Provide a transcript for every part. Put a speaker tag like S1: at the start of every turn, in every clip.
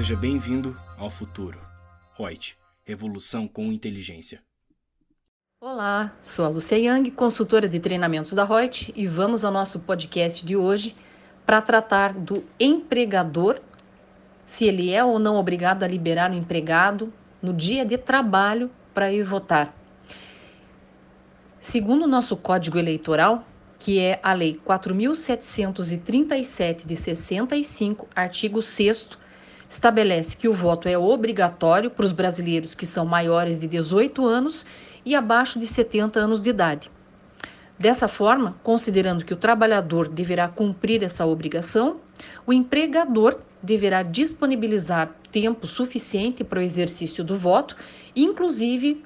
S1: Seja bem-vindo ao futuro. Reut, revolução com inteligência.
S2: Olá, sou a Lucia Yang, consultora de treinamentos da Reut, e vamos ao nosso podcast de hoje para tratar do empregador, se ele é ou não obrigado a liberar o empregado no dia de trabalho para ir votar. Segundo o nosso Código Eleitoral, que é a Lei 4.737 de 65, artigo 6 estabelece que o voto é obrigatório para os brasileiros que são maiores de 18 anos e abaixo de 70 anos de idade. Dessa forma, considerando que o trabalhador deverá cumprir essa obrigação, o empregador deverá disponibilizar tempo suficiente para o exercício do voto, inclusive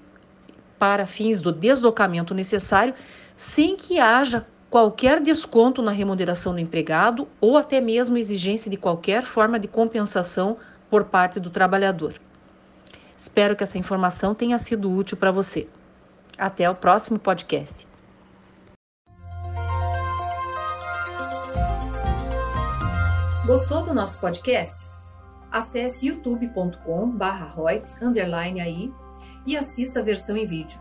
S2: para fins do deslocamento necessário, sem que haja qualquer desconto na remuneração do empregado ou até mesmo exigência de qualquer forma de compensação por parte do trabalhador. Espero que essa informação tenha sido útil para você. Até o próximo podcast.
S3: Gostou do nosso podcast? Acesse youtube.com/royts_aí e assista a versão em vídeo.